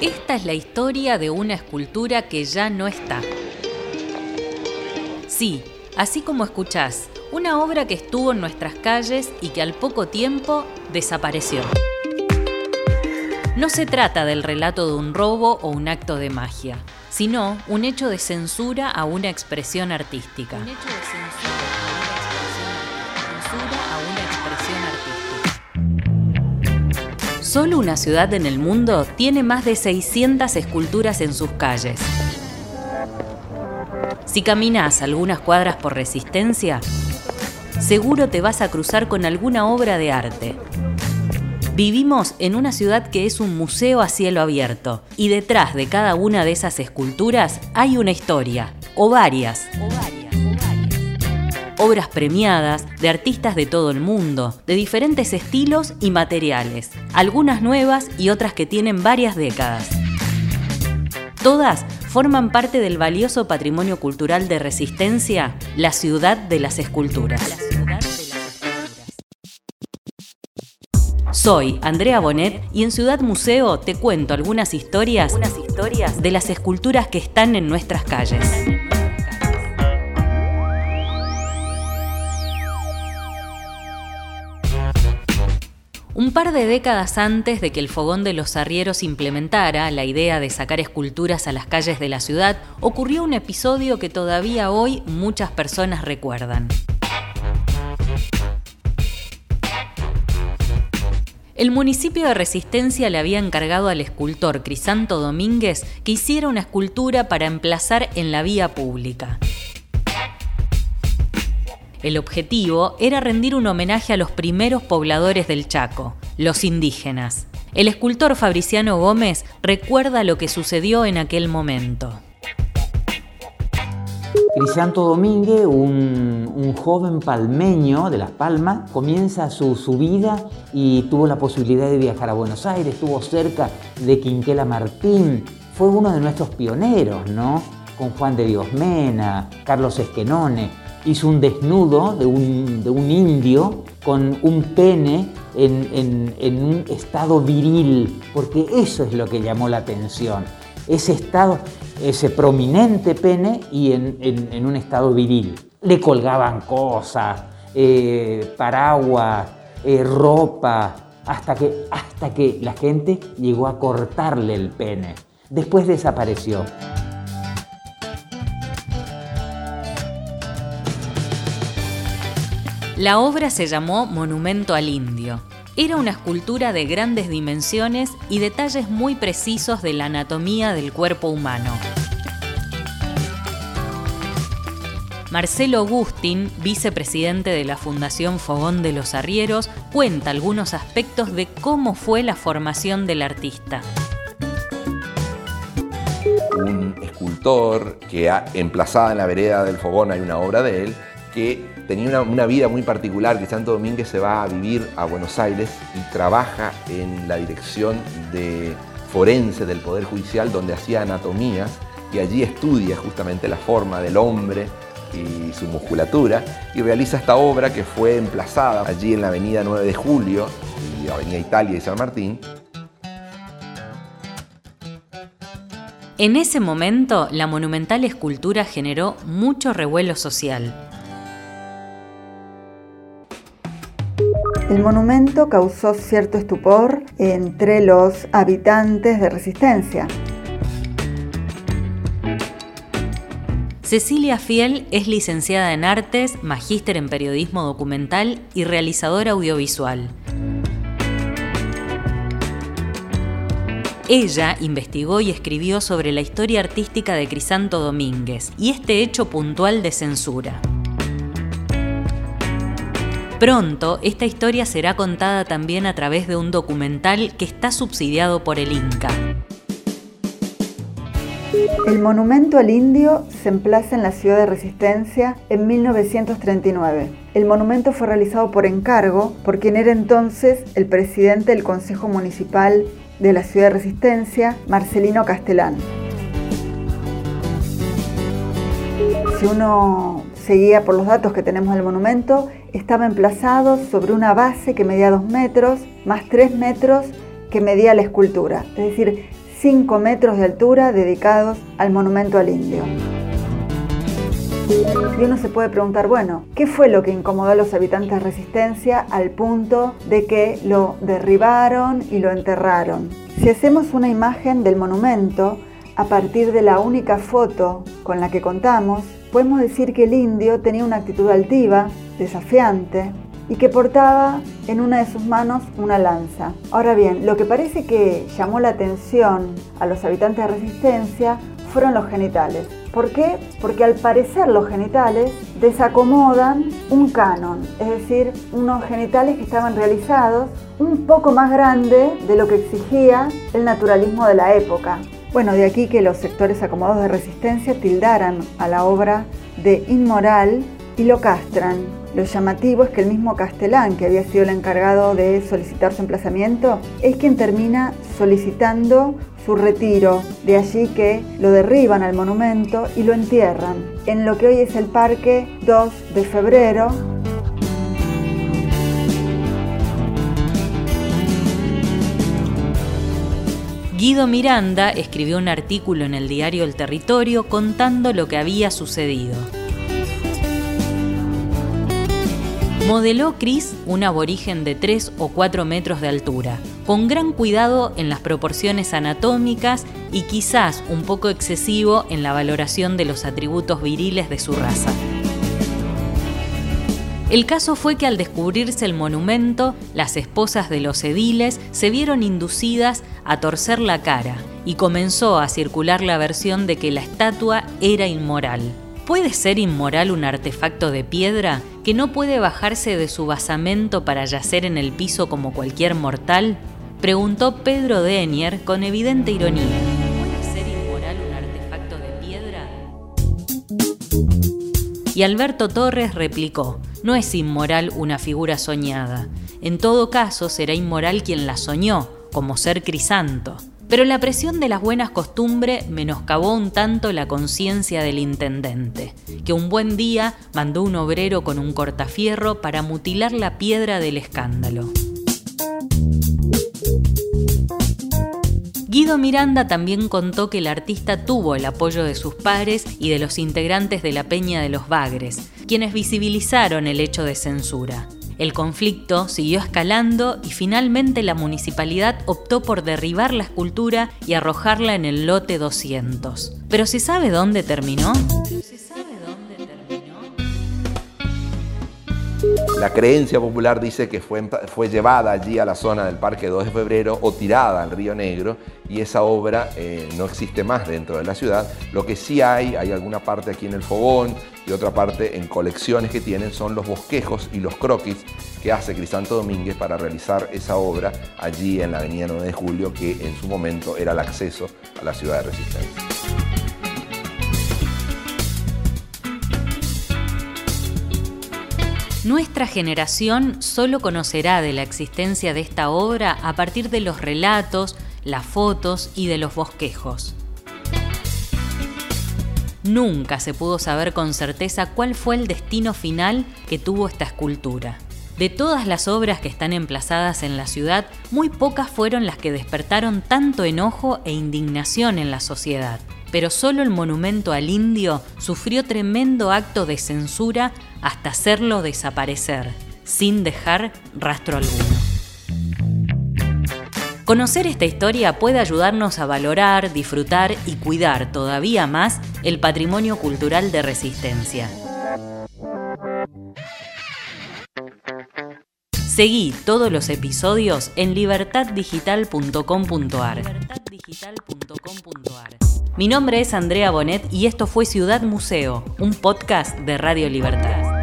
Esta es la historia de una escultura que ya no está. Sí, así como escuchás, una obra que estuvo en nuestras calles y que al poco tiempo desapareció. No se trata del relato de un robo o un acto de magia, sino un hecho de censura a una expresión artística. Solo una ciudad en el mundo tiene más de 600 esculturas en sus calles. Si caminas algunas cuadras por resistencia, seguro te vas a cruzar con alguna obra de arte. Vivimos en una ciudad que es un museo a cielo abierto y detrás de cada una de esas esculturas hay una historia, o varias. Obras premiadas de artistas de todo el mundo, de diferentes estilos y materiales, algunas nuevas y otras que tienen varias décadas. Todas forman parte del valioso patrimonio cultural de Resistencia, la ciudad de las esculturas. Soy Andrea Bonet y en Ciudad Museo te cuento algunas historias, historias de las esculturas que están en nuestras calles. Un par de décadas antes de que el fogón de los arrieros implementara la idea de sacar esculturas a las calles de la ciudad, ocurrió un episodio que todavía hoy muchas personas recuerdan. El municipio de Resistencia le había encargado al escultor Crisanto Domínguez que hiciera una escultura para emplazar en la vía pública. El objetivo era rendir un homenaje a los primeros pobladores del Chaco, los indígenas. El escultor Fabriciano Gómez recuerda lo que sucedió en aquel momento. Crisanto Domínguez, un, joven palmeño de Las Palmas, comienza su, vida y tuvo la posibilidad de viajar a Buenos Aires, estuvo cerca de Quinquela Martín, fue uno de nuestros pioneros, ¿no? Con Juan de Dios Mena, Carlos Esquenone hizo un desnudo de un, indio con un pene en, un estado viril, porque eso es lo que llamó la atención, ese estado, ese prominente pene y en, un estado viril. Le colgaban cosas, eh, paraguas, eh, ropa, hasta que, hasta que la gente llegó a cortarle el pene. Después desapareció. La obra se llamó Monumento al Indio. Era una escultura de grandes dimensiones y detalles muy precisos de la anatomía del cuerpo humano. Marcelo Agustín, vicepresidente de la Fundación Fogón de los Arrieros, cuenta algunos aspectos de cómo fue la formación del artista. Un escultor que ha emplazada en la vereda del Fogón hay una obra de él que tenía una, vida muy particular, que Santo Domínguez se va a vivir a Buenos Aires y trabaja en la dirección de forense del Poder Judicial, donde hacía anatomías y allí estudia justamente la forma del hombre y su musculatura y realiza esta obra que fue emplazada allí en la avenida 9 de Julio y avenida Italia y San Martín. En ese momento, la monumental escultura generó mucho revuelo social. El monumento causó cierto estupor entre los habitantes de Resistencia. Cecilia Fiel es licenciada en Artes, magíster en Periodismo Documental y realizadora audiovisual. Ella investigó y escribió sobre la historia artística de Crisanto Domínguez y este hecho puntual de censura. Pronto, esta historia será contada también a través de un documental que está subsidiado por el Inca. El monumento al indio se emplaza en la ciudad de Resistencia en 1939. El monumento fue realizado por encargo por quien era entonces el presidente del Consejo Municipal de la ciudad de Resistencia, Marcelino Castellán. Si uno seguía por los datos que tenemos del monumento, estaba emplazado sobre una base que medía 2 metros, más 3 metros que medía la escultura. Es decir, 5 metros de altura dedicados al monumento al indio. Y uno se puede preguntar, bueno, ¿qué fue lo que incomodó a los habitantes de Resistencia al punto de que lo derribaron y lo enterraron? Si hacemos una imagen del monumento a partir de la única foto con la que contamos, podemos decir que el indio tenía una actitud altiva, desafiante, y que portaba en una de sus manos una lanza. Ahora bien, lo que parece que llamó la atención a los habitantes de Resistencia fueron los genitales. ¿Por qué? Porque al parecer los genitales desacomodan un canon, es decir, unos genitales que estaban realizados un poco más grande de lo que exigía el naturalismo de la época. Bueno, de aquí que los sectores acomodados de resistencia tildaran a la obra de inmoral y lo castran. Lo llamativo es que el mismo Castellán, que había sido el encargado de solicitar su emplazamiento, es quien termina solicitando su retiro. De allí que lo derriban al monumento y lo entierran en lo que hoy es el Parque 2 de Febrero. Guido Miranda escribió un artículo en el diario El Territorio contando lo que había sucedido. Modeló Chris un aborigen de 3 o 4 metros de altura, con gran cuidado en las proporciones anatómicas y quizás un poco excesivo en la valoración de los atributos viriles de su raza. El caso fue que al descubrirse el monumento, las esposas de los ediles se vieron inducidas a torcer la cara y comenzó a circular la versión de que la estatua era inmoral. ¿Puede ser inmoral un artefacto de piedra que no puede bajarse de su basamento para yacer en el piso como cualquier mortal? Preguntó Pedro Denier con evidente ironía. ¿Puede ser inmoral un artefacto de piedra? Y Alberto Torres replicó, no es inmoral una figura soñada. En todo caso será inmoral quien la soñó, como ser crisanto. Pero la presión de las buenas costumbres menoscabó un tanto la conciencia del intendente, que un buen día mandó un obrero con un cortafierro para mutilar la piedra del escándalo. Guido Miranda también contó que el artista tuvo el apoyo de sus pares y de los integrantes de la Peña de los Bagres, quienes visibilizaron el hecho de censura. El conflicto siguió escalando y finalmente la municipalidad optó por derribar la escultura y arrojarla en el lote 200. ¿Pero se sabe dónde terminó? La creencia popular dice que fue, fue, llevada allí a la zona del Parque 2 de Febrero o tirada al Río Negro y esa obra eh, no existe más dentro de la ciudad. Lo que sí hay, hay alguna parte aquí en el Fogón y otra parte en colecciones que tienen, son los bosquejos y los croquis que hace Crisanto Domínguez para realizar esa obra allí en la avenida 9 de Julio, que en su momento era el acceso a la ciudad de Resistencia. Nuestra generación solo conocerá de la existencia de esta obra a partir de los relatos, las fotos y de los bosquejos. Nunca se pudo saber con certeza cuál fue el destino final que tuvo esta escultura. De todas las obras que están emplazadas en la ciudad, muy pocas fueron las que despertaron tanto enojo e indignación en la sociedad pero solo el monumento al indio sufrió tremendo acto de censura hasta hacerlo desaparecer, sin dejar rastro alguno. Conocer esta historia puede ayudarnos a valorar, disfrutar y cuidar todavía más el patrimonio cultural de resistencia. Seguí todos los episodios en libertaddigital.com.ar. Mi nombre es Andrea Bonet y esto fue Ciudad Museo, un podcast de Radio Libertad.